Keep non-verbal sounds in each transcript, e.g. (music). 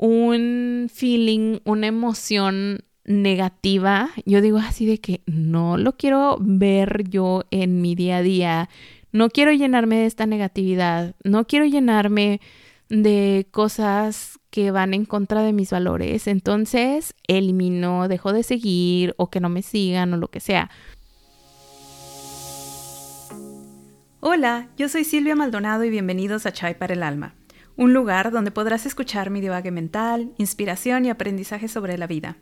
un feeling, una emoción negativa, yo digo así de que no lo quiero ver yo en mi día a día, no quiero llenarme de esta negatividad, no quiero llenarme de cosas que van en contra de mis valores, entonces elimino, dejo de seguir o que no me sigan o lo que sea. Hola, yo soy Silvia Maldonado y bienvenidos a Chai para el Alma, un lugar donde podrás escuchar mi divague mental, inspiración y aprendizaje sobre la vida.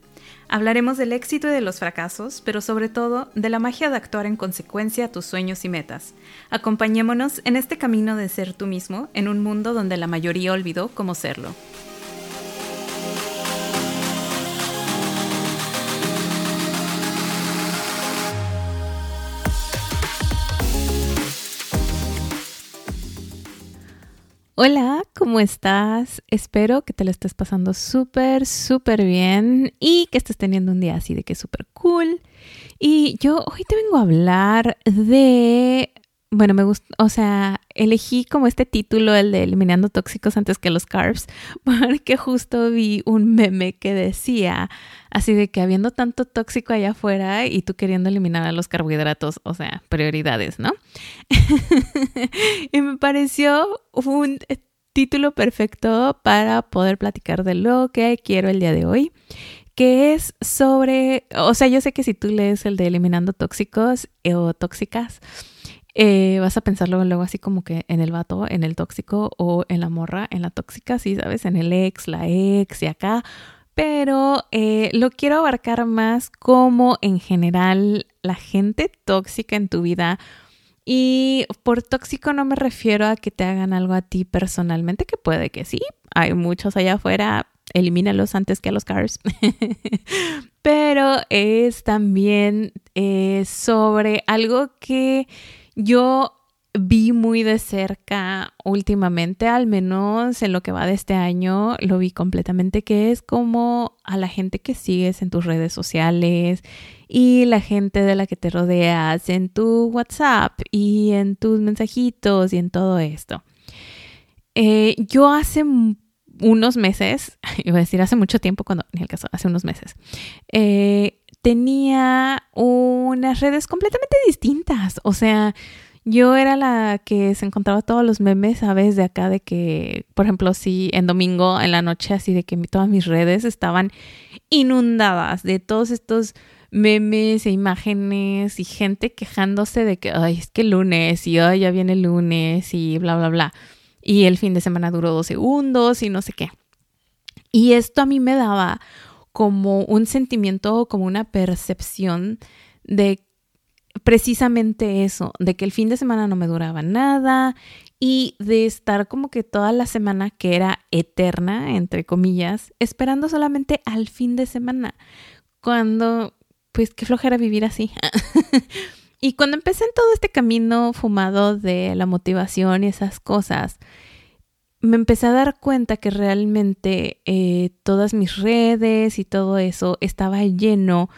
Hablaremos del éxito y de los fracasos, pero sobre todo de la magia de actuar en consecuencia a tus sueños y metas. Acompañémonos en este camino de ser tú mismo en un mundo donde la mayoría olvidó cómo serlo. Hola, ¿cómo estás? Espero que te lo estés pasando súper, súper bien y que estés teniendo un día así de que súper cool. Y yo hoy te vengo a hablar de bueno, me gusta, o sea, elegí como este título, el de Eliminando Tóxicos antes que los carbs, (laughs) porque justo vi un meme que decía así de que habiendo tanto tóxico allá afuera y tú queriendo eliminar a los carbohidratos, o sea, prioridades, ¿no? (laughs) y me pareció un título perfecto para poder platicar de lo que quiero el día de hoy que es sobre, o sea, yo sé que si tú lees el de eliminando tóxicos eh, o tóxicas, eh, vas a pensarlo luego así como que en el vato, en el tóxico o en la morra, en la tóxica, sí, sabes, en el ex, la ex y acá. Pero eh, lo quiero abarcar más como en general la gente tóxica en tu vida. Y por tóxico no me refiero a que te hagan algo a ti personalmente, que puede que sí, hay muchos allá afuera, elimínalos antes que a los cars. (laughs) Pero es también eh, sobre algo que yo vi muy de cerca últimamente, al menos en lo que va de este año, lo vi completamente, que es como a la gente que sigues en tus redes sociales y la gente de la que te rodeas en tu WhatsApp y en tus mensajitos y en todo esto. Eh, yo hace unos meses, (laughs) iba a decir hace mucho tiempo, cuando, en el caso, hace unos meses, eh, tenía unas redes completamente distintas. O sea, yo era la que se encontraba todos los memes, ¿sabes? De acá, de que, por ejemplo, si en domingo en la noche, así de que todas mis redes estaban inundadas de todos estos memes e imágenes y gente quejándose de que, ay, es que lunes y ay, ya viene lunes y bla, bla, bla. Y el fin de semana duró dos segundos y no sé qué. Y esto a mí me daba como un sentimiento, como una percepción de precisamente eso, de que el fin de semana no me duraba nada y de estar como que toda la semana que era eterna, entre comillas, esperando solamente al fin de semana, cuando, pues qué flojera vivir así. (laughs) y cuando empecé en todo este camino fumado de la motivación y esas cosas, me empecé a dar cuenta que realmente eh, todas mis redes y todo eso estaba lleno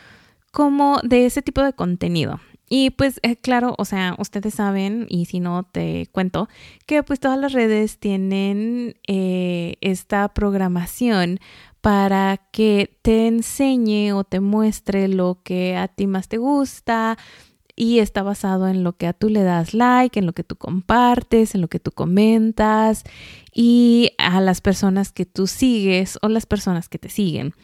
como de ese tipo de contenido. Y pues eh, claro, o sea, ustedes saben, y si no te cuento, que pues todas las redes tienen eh, esta programación para que te enseñe o te muestre lo que a ti más te gusta, y está basado en lo que a tú le das like, en lo que tú compartes, en lo que tú comentas y a las personas que tú sigues o las personas que te siguen.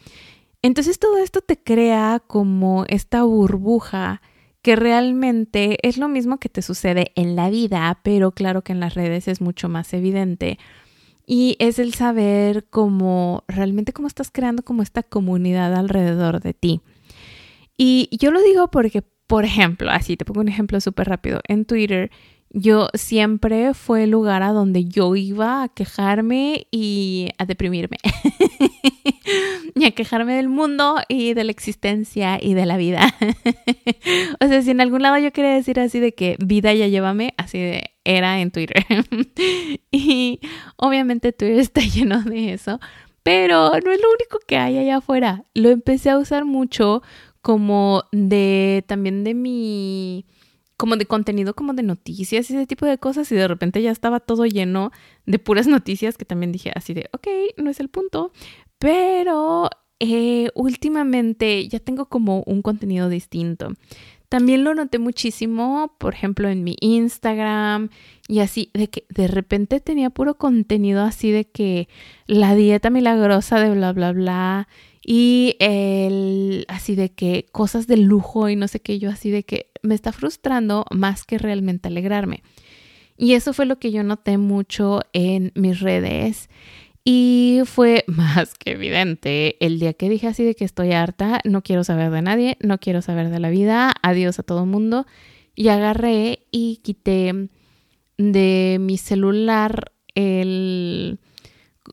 Entonces todo esto te crea como esta burbuja que realmente es lo mismo que te sucede en la vida, pero claro que en las redes es mucho más evidente. Y es el saber cómo realmente cómo estás creando como esta comunidad alrededor de ti. Y yo lo digo porque por ejemplo, así te pongo un ejemplo súper rápido. En Twitter, yo siempre fue el lugar a donde yo iba a quejarme y a deprimirme. (laughs) y a quejarme del mundo y de la existencia y de la vida. (laughs) o sea, si en algún lado yo quería decir así de que vida ya llévame, así de era en Twitter. (laughs) y obviamente Twitter está lleno de eso. Pero no es lo único que hay allá afuera. Lo empecé a usar mucho como de también de mi como de contenido como de noticias y ese tipo de cosas y de repente ya estaba todo lleno de puras (laughs) noticias que también dije así de, ok, no es el punto, pero eh, últimamente ya tengo como un contenido distinto. También lo noté muchísimo, por ejemplo, en mi Instagram y así, de que de repente tenía puro contenido así de que la dieta milagrosa de bla, bla, bla, y el así de que cosas de lujo y no sé qué, yo así de que me está frustrando más que realmente alegrarme. Y eso fue lo que yo noté mucho en mis redes. Y fue (laughs) más que evidente el día que dije así de que estoy harta, no quiero saber de nadie, no quiero saber de la vida, adiós a todo mundo. Y agarré y quité de mi celular el,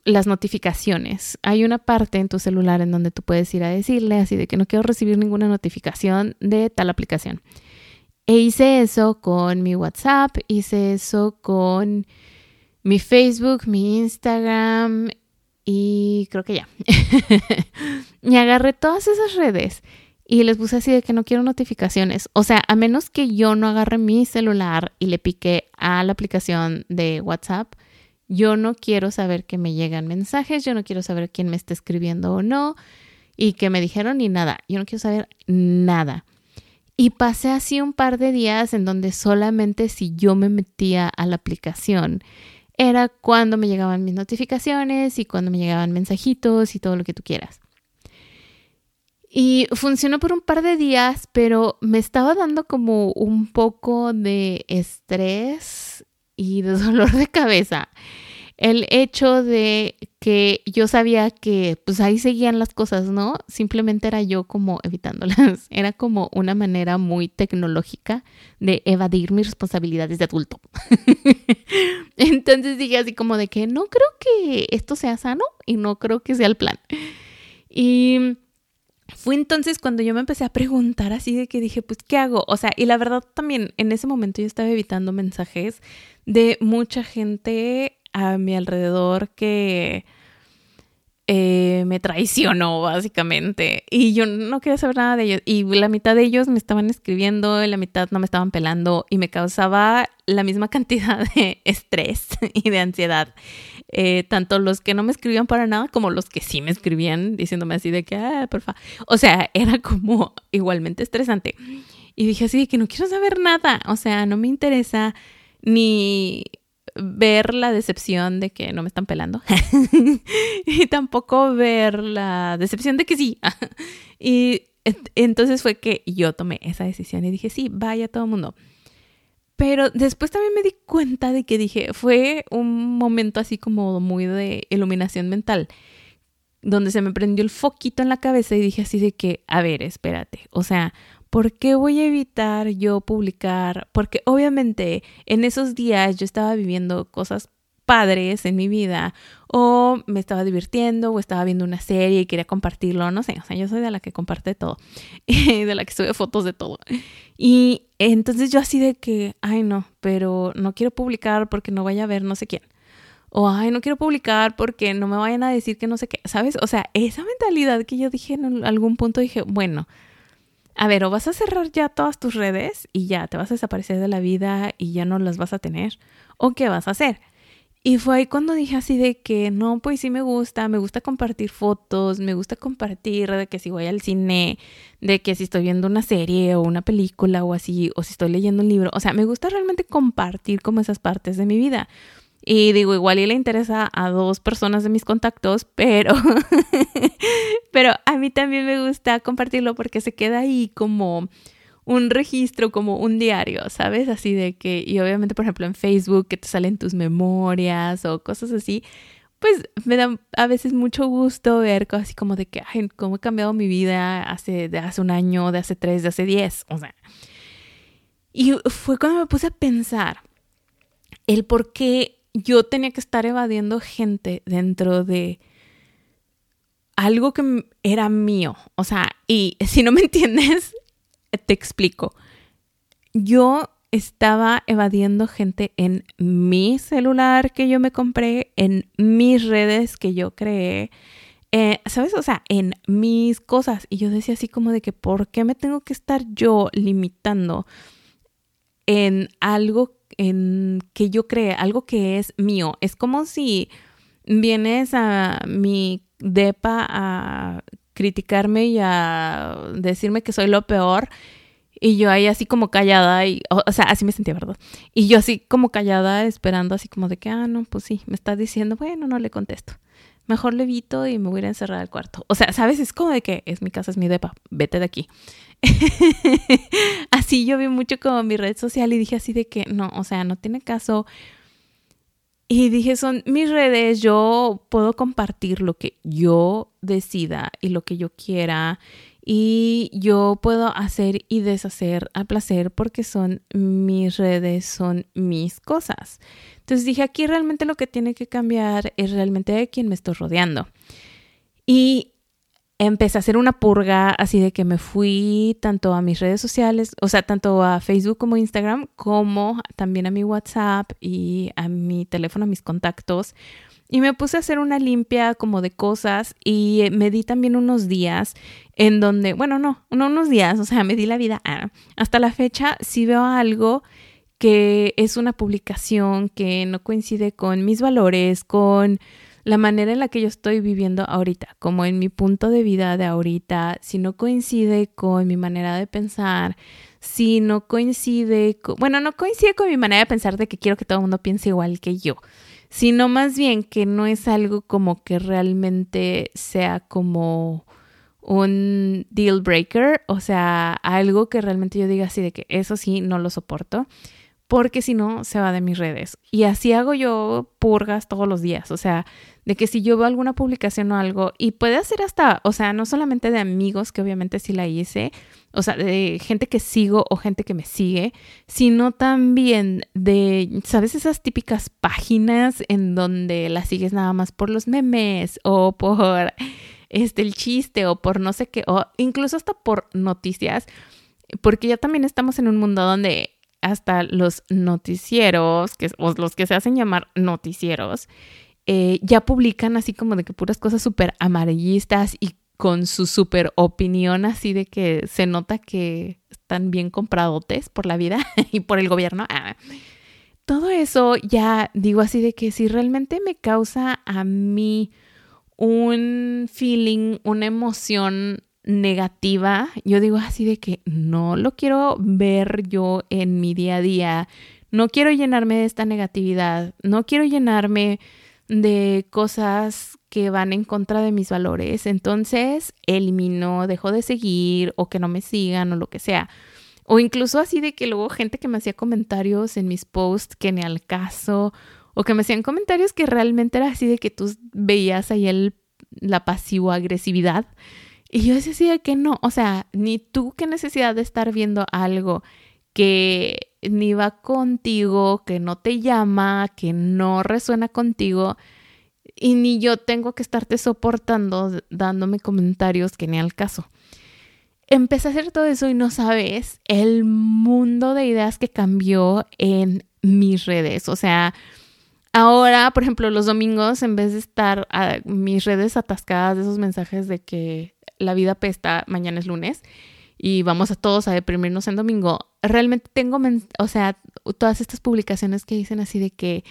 las notificaciones. Hay una parte en tu celular en donde tú puedes ir a decirle así de que no quiero recibir ninguna notificación de tal aplicación. E hice eso con mi WhatsApp, hice eso con mi Facebook, mi Instagram y creo que ya. (laughs) y agarré todas esas redes y les puse así de que no quiero notificaciones. O sea, a menos que yo no agarre mi celular y le pique a la aplicación de WhatsApp, yo no quiero saber que me llegan mensajes, yo no quiero saber quién me está escribiendo o no y que me dijeron ni nada. Yo no quiero saber nada. Y pasé así un par de días en donde solamente si yo me metía a la aplicación era cuando me llegaban mis notificaciones y cuando me llegaban mensajitos y todo lo que tú quieras. Y funcionó por un par de días, pero me estaba dando como un poco de estrés y de (laughs) dolor de cabeza el hecho de que yo sabía que pues ahí seguían las cosas, ¿no? Simplemente era yo como evitándolas. (laughs) Era como una manera muy tecnológica de evadir mis responsabilidades de adulto. (laughs) Entonces dije así como de que no creo que esto sea sano y no creo que sea el plan. Y fue entonces cuando yo me empecé a preguntar así de que dije, pues, ¿qué hago? O sea, y la verdad también en ese momento yo estaba evitando mensajes de mucha gente a mi alrededor que eh, me traicionó básicamente y yo no quería saber nada de ellos y la mitad de ellos me estaban escribiendo y la mitad no me estaban pelando y me causaba la misma (laughs) cantidad de estrés (laughs) y de ansiedad. Eh, tanto los que no me escribían para nada como los que sí me escribían diciéndome así de que, ah, porfa. O sea, era como igualmente estresante. Y dije así de que no quiero saber nada. O sea, no me interesa ni ver la decepción de que no me están pelando (laughs) y tampoco ver la decepción de que sí. (laughs) y entonces fue que yo tomé esa decisión y dije, sí, vaya todo el mundo. Pero después también me di cuenta de que dije, fue un momento así como muy de iluminación mental, donde se me prendió el foquito en la cabeza y dije así de que, a ver, espérate, o sea, ¿por qué voy a evitar yo publicar? Porque obviamente en esos días yo estaba viviendo cosas padres en mi vida o me estaba divirtiendo o estaba viendo una serie y quería compartirlo, no sé, o sea, yo soy de la que comparte todo, (laughs) de la que sube fotos de todo. Y entonces yo así de que, ay no, pero no quiero publicar porque no vaya a ver no sé quién. O, ay, no quiero publicar porque no me vayan a decir que no sé qué, ¿sabes? O sea, esa mentalidad que yo dije en algún punto, dije, bueno, a ver, o vas a cerrar ya todas tus redes y ya te vas a desaparecer de la vida y ya no las vas a tener, o qué vas a hacer. Y fue ahí cuando dije así de que no, pues sí me gusta, me gusta compartir fotos, me gusta compartir de que si voy al cine, de que si estoy viendo una serie o una película o así, o si estoy leyendo un libro, o sea, me gusta realmente compartir como esas partes de mi vida. Y digo, igual y le interesa a dos personas de mis contactos, pero, (laughs) pero a mí también me gusta compartirlo porque se queda ahí como un registro, como un diario, ¿sabes? Así de que, y obviamente, por ejemplo, en Facebook, que te salen tus memorias o cosas así, pues me da a veces mucho gusto ver cosas así como de que, ay, cómo he cambiado mi vida hace, hace un año, de hace tres, de hace diez, o sea. Y fue cuando me puse a pensar el por qué yo tenía que estar evadiendo gente dentro de algo que era mío. O sea, y (laughs) si no me entiendes, te explico. Yo estaba evadiendo gente en mi celular que yo me compré, en mis redes que yo creé, eh, ¿sabes? O sea, en mis cosas. Y yo decía así como de que, ¿por qué me tengo que estar yo limitando en algo en que yo cree, algo que es mío. Es como si vienes a mi depa a criticarme y a decirme que soy lo peor. Y yo ahí así como callada, y, o, sea, así me sentía, ¿verdad? Y yo así como callada, esperando así como de que, ah, no, pues sí, me está diciendo, bueno, no le contesto. Mejor le y me voy a encerrar al cuarto. O sea, ¿sabes? Es como de que es mi casa, es mi depa, vete de aquí. (laughs) así yo vi mucho como mi red social y dije así de que, no, o sea, no tiene caso y dije, son mis redes, yo puedo compartir lo que yo decida y lo que yo quiera y yo puedo hacer y deshacer a placer porque son mis redes, son mis cosas. Entonces dije, aquí realmente lo que tiene que cambiar es realmente de quién me estoy rodeando. Y empecé a hacer una purga así de que me fui tanto a mis redes sociales, o sea, tanto a Facebook como Instagram, como también a mi WhatsApp y a mi teléfono, a mis contactos. Y me puse a hacer una limpia como de cosas y me di también unos días en donde, bueno, no, no unos días, o sea, me di la vida. Ah, hasta la fecha, si veo algo que es una publicación que no coincide con mis valores, con la manera en la que yo estoy viviendo ahorita, como en mi punto de vida de ahorita, si no coincide con mi manera de pensar, si no coincide, con, bueno, no coincide con mi manera de pensar de que quiero que todo el mundo piense igual que yo, sino más bien que no es algo como que realmente sea como un deal breaker, o sea, algo que realmente yo diga así de que eso sí no lo soporto porque si no se va de mis redes. Y así hago yo purgas todos los días, o sea, de que si yo veo alguna publicación o algo, y puede ser hasta, o sea, no solamente de amigos, que obviamente sí la hice, o sea, de gente que sigo o gente que me sigue, sino también de, ¿sabes? Esas típicas páginas en donde las sigues nada más por los memes o por este, el chiste o por no sé qué, o incluso hasta por noticias, porque ya también estamos en un mundo donde hasta los noticieros, que, o los que se hacen llamar noticieros, eh, ya publican así como de que puras cosas súper amarillistas y con su súper opinión así de que se nota que están bien compradotes por la vida (laughs) y por el gobierno. Ah, todo eso ya digo así de que si realmente me causa a mí un feeling, una emoción negativa, yo digo así de que no lo quiero ver yo en mi día a día, no quiero llenarme de esta negatividad, no quiero llenarme de cosas que van en contra de mis valores, entonces elimino, dejo de seguir o que no me sigan o lo que sea. O incluso así de que luego gente que me hacía comentarios en mis posts que ni al caso, o que me hacían comentarios que realmente era así de que tú veías ahí el, la pasivo-agresividad y yo decía que no, o sea, ni tú qué necesidad de estar viendo algo que ni va contigo, que no te llama, que no resuena contigo, y ni yo tengo que estarte soportando dándome comentarios que ni al caso. Empecé a hacer todo eso y no sabes el mundo de ideas que cambió en mis redes. O sea, ahora, por ejemplo, los domingos, en vez de estar a mis redes atascadas de esos mensajes de que la vida pesta, mañana es lunes y vamos a todos a deprimirnos en domingo, realmente tengo, o sea, todas estas publicaciones que dicen así de que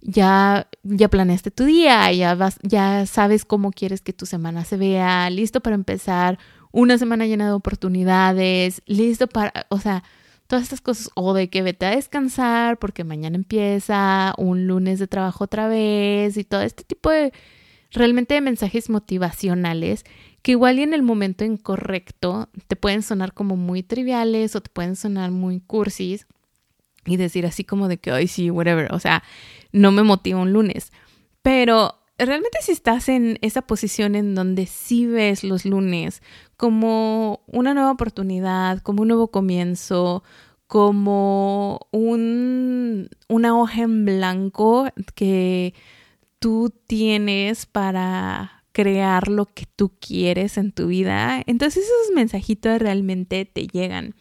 ya, ya planeaste tu día, ya, vas, ya sabes cómo quieres que tu semana se vea, listo para empezar, una semana llena de oportunidades, listo para, o sea, todas estas cosas, o de que vete a descansar porque mañana empieza un lunes de trabajo otra vez y todo este tipo de realmente de mensajes motivacionales que igual y en el momento incorrecto te pueden sonar como muy triviales o te pueden sonar muy cursis y decir así como de que, ay, sí, whatever, o sea, no me motiva un lunes. Pero realmente si estás en esa posición en donde sí ves los lunes como una nueva oportunidad, como un nuevo comienzo, como un, una hoja en blanco que tú tienes para crear lo que tú quieres en tu vida, entonces esos mensajitos realmente te llegan.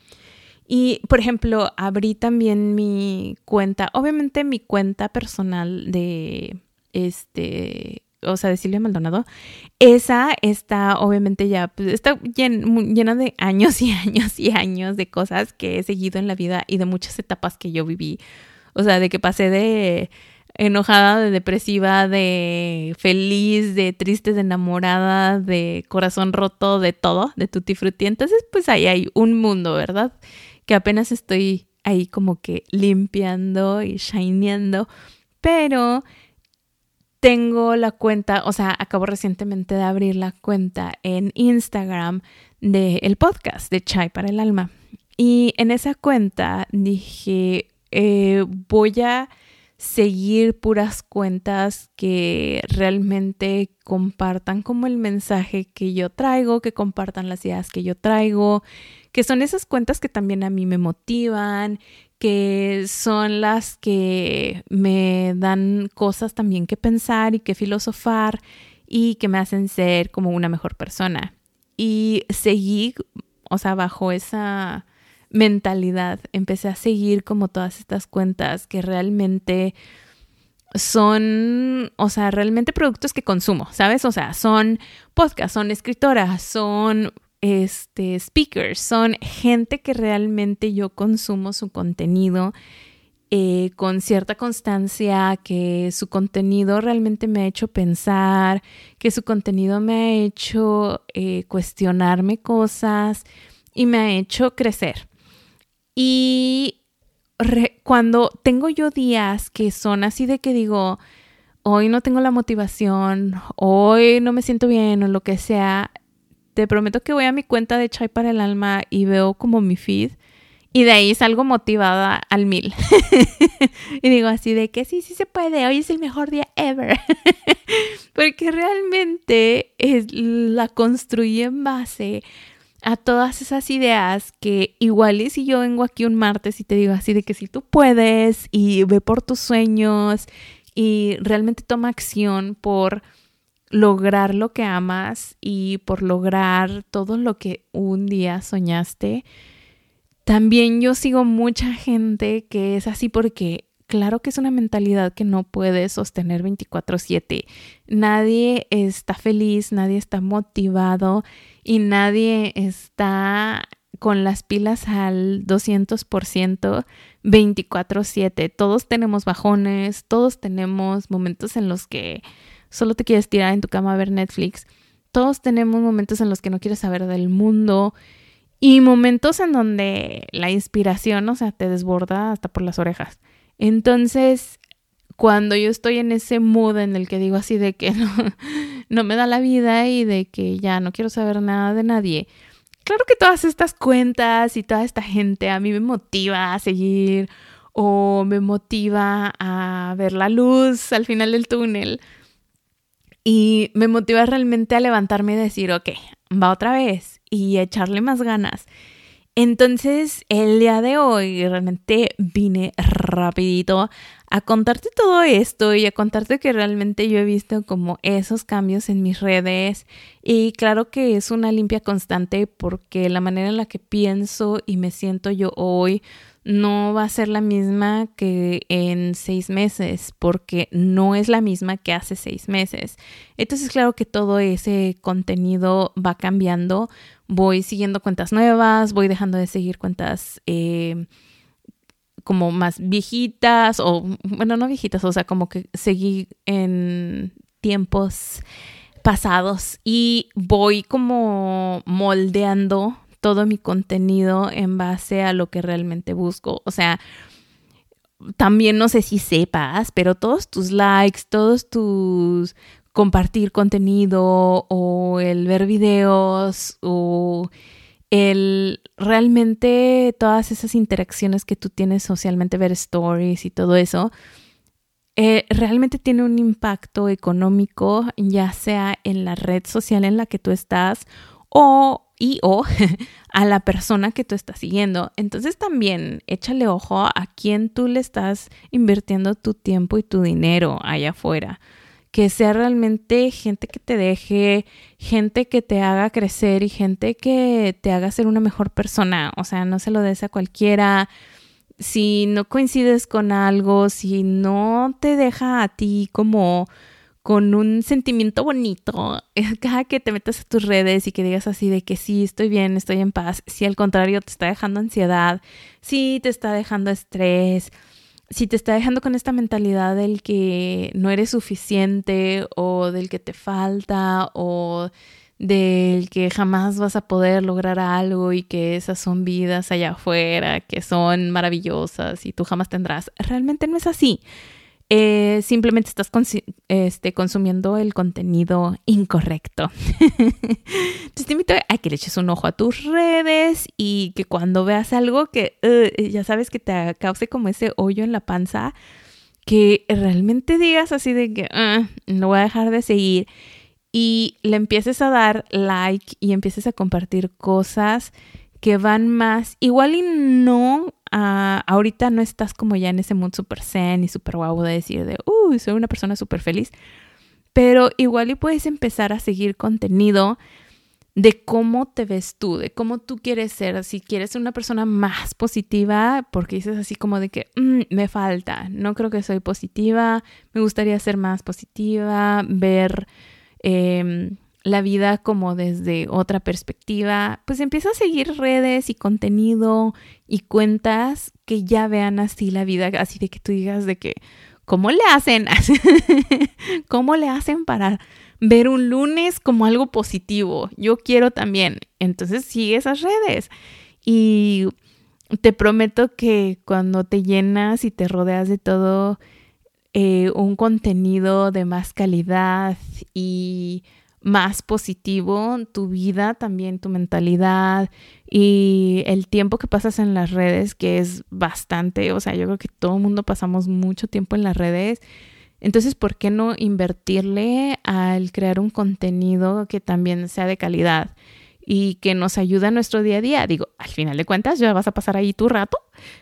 Y, por ejemplo, abrí también mi cuenta, obviamente mi cuenta personal de, este, o sea, de Silvia Maldonado, esa está obviamente ya, pues, está llena de años y (laughs) años y años de cosas que he seguido en la vida y de muchas etapas que yo viví. O sea, de que pasé de enojada, de depresiva, de feliz, de triste, de enamorada, de corazón roto, de todo, de tutti frutti. Entonces, pues ahí hay un mundo, ¿verdad? Que apenas estoy ahí como que limpiando y shineando, pero tengo la cuenta, o sea, acabo recientemente de abrir la cuenta en Instagram del podcast de Chai para el Alma. Y en esa cuenta dije, eh, voy a seguir puras cuentas que realmente compartan como el mensaje que yo traigo, que compartan las ideas que yo traigo, que son esas cuentas que también a mí me motivan, que son las que me dan cosas también que pensar y que filosofar y que me hacen ser como una mejor persona. Y seguí, o sea, bajo esa mentalidad, empecé a seguir como todas estas cuentas que realmente son, o sea, realmente productos que consumo, ¿sabes? O sea, son podcasts, son escritoras, son este speakers, son gente que realmente yo consumo su contenido eh, con cierta constancia, que su contenido realmente me ha hecho pensar, que su contenido me ha hecho eh, cuestionarme cosas y me ha hecho crecer. Y cuando tengo yo días que son así de que digo, hoy no tengo la motivación, hoy no me siento bien o lo que sea, te prometo que voy a mi cuenta de Chai para el Alma y veo como mi feed y de ahí salgo motivada al mil. (laughs) y digo así de que sí, sí se puede, hoy es el mejor día ever. (laughs) Porque realmente es, la construí en base a todas esas ideas que igual y si yo vengo aquí un martes y te digo así de que si tú puedes y ve por tus sueños y realmente toma acción por lograr lo que amas y por lograr todo lo que un día soñaste. También yo sigo mucha gente que es así porque claro que es una mentalidad que no puede sostener 24/7. Nadie está feliz, nadie está motivado y nadie está con las pilas al 200% 24/7. Todos tenemos bajones, todos tenemos momentos en los que solo te quieres tirar en tu cama a ver Netflix. Todos tenemos momentos en los que no quieres saber del mundo y momentos en donde la inspiración, o sea, te desborda hasta por las orejas. Entonces, cuando yo estoy en ese mood en el que digo así de que (laughs) no, me da la vida y de que ya no quiero saber nada de nadie, claro que todas estas cuentas y toda esta gente a mí me motiva a seguir o me motiva a ver la luz al final del túnel. Y me motiva realmente a levantarme y decir, ok, va otra vez y echarle más ganas. Entonces, el día de hoy realmente vine rapidito a contarte todo esto y a contarte que realmente yo he visto como esos cambios en mis redes y claro que es una limpia constante porque la manera en la que pienso y me siento yo hoy no va a ser la misma que en seis meses, porque no es la misma que hace seis meses. Entonces, claro que todo ese contenido va cambiando. Voy siguiendo cuentas nuevas, voy dejando de seguir cuentas eh, como más viejitas, o bueno, no viejitas, o sea, como que seguí en tiempos pasados y voy como moldeando todo mi contenido en base a lo que realmente busco. O sea, también no sé si sepas, pero todos tus likes, todos tus compartir contenido o el ver videos o el realmente todas esas interacciones que tú tienes socialmente, ver stories y todo eso, eh, realmente tiene un impacto económico, ya sea en la red social en la que tú estás o y o (laughs) a la persona que tú estás siguiendo. Entonces también échale ojo a quién tú le estás invirtiendo tu tiempo y tu dinero allá afuera. Que sea realmente gente que te deje, gente que te haga crecer y gente que te haga ser una mejor persona. O sea, no se lo des a cualquiera. Si no coincides con algo, si no te deja a ti como con un sentimiento bonito (laughs) cada que te metas a tus redes y que digas así de que sí, estoy bien, estoy en paz, si al contrario te está dejando ansiedad, si te está dejando estrés, si te está dejando con esta mentalidad del que no eres suficiente o del que te falta o del que jamás vas a poder lograr algo y que esas son vidas allá afuera, que son maravillosas y tú jamás tendrás. Realmente no es así. Eh, simplemente estás este, consumiendo el contenido incorrecto. (laughs) Entonces te invito a que le eches un ojo a tus redes y que cuando veas algo que uh, ya sabes que te cause como ese hoyo en la panza, que realmente digas así de que no voy a dejar de seguir y le empieces a dar like y empieces a compartir cosas que van más, igual y no ahorita no estás como ya en ese mood super zen y super guau de decir de, uy, soy una persona súper feliz, pero igual y puedes empezar a seguir contenido de cómo te ves tú, de cómo tú quieres ser, si quieres ser una persona más positiva, porque dices así como de que mm, me falta, no creo que soy positiva, me gustaría ser más positiva, ver em, la vida como desde otra perspectiva, pues empieza a seguir redes y contenido y cuentas que ya vean así la vida, así de que tú digas de que, ¿cómo le hacen? (laughs) ¿Cómo le hacen para ver un lunes como algo positivo? Yo quiero también. Entonces sigue esas redes y te prometo que cuando te llenas y te rodeas de todo eh, un contenido de más calidad y más positivo, tu vida también, tu mentalidad y el tiempo que pasas en las redes, que es bastante, o sea, yo creo que todo el mundo pasamos mucho tiempo en las redes. Entonces, ¿por qué no invertirle al crear un contenido que también sea de calidad y que nos ayude en nuestro día a día? Digo, al final de cuentas, ya vas a pasar ahí tu rato,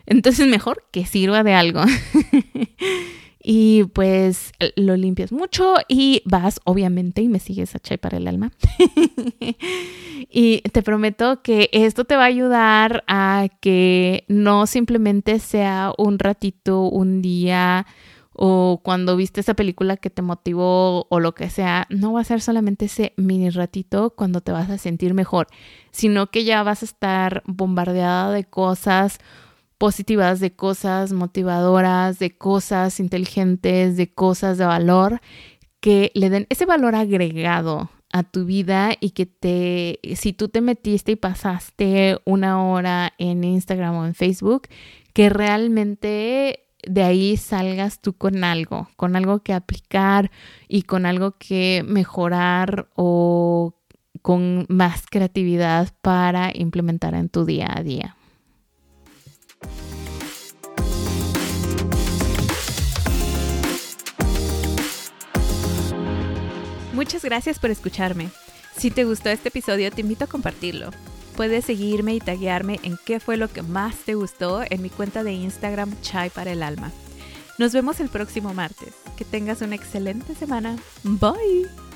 entonces mejor que sirva de algo. (laughs) y pues lo limpias mucho y vas obviamente y me sigues a Chai para el alma. (laughs) y te prometo que esto te va a ayudar a que no simplemente sea un ratito, un día o cuando viste esa película que te motivó o lo que sea, no va a ser solamente ese mini ratito cuando te vas a sentir mejor, sino que ya vas a estar bombardeada de cosas positivas, de cosas motivadoras, de cosas inteligentes, de cosas de valor que le den ese valor agregado a tu vida y que te, si tú te metiste y pasaste una hora en Instagram o en Facebook, que realmente de ahí salgas tú con algo, con algo que aplicar y con algo que mejorar o con más creatividad para implementar en tu día a día. Muchas gracias por escucharme. Si te gustó este episodio, te invito a compartirlo. Puedes seguirme y taguearme en qué fue lo que más te gustó en mi cuenta de Instagram Chai para el Alma. Nos vemos el próximo martes. Que tengas una excelente semana. Bye.